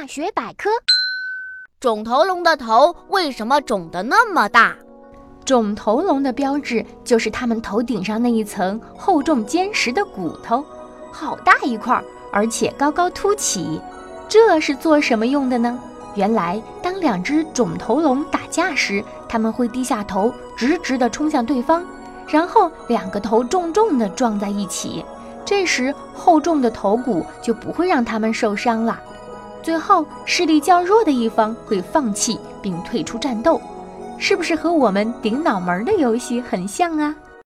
大学百科：肿头龙的头为什么肿得那么大？肿头龙的标志就是它们头顶上那一层厚重坚实的骨头，好大一块，而且高高凸起。这是做什么用的呢？原来，当两只肿头龙打架时，它们会低下头，直直地冲向对方，然后两个头重重地撞在一起。这时，厚重的头骨就不会让它们受伤了。最后，势力较弱的一方会放弃并退出战斗。是不是和我们顶脑门的游戏很像啊？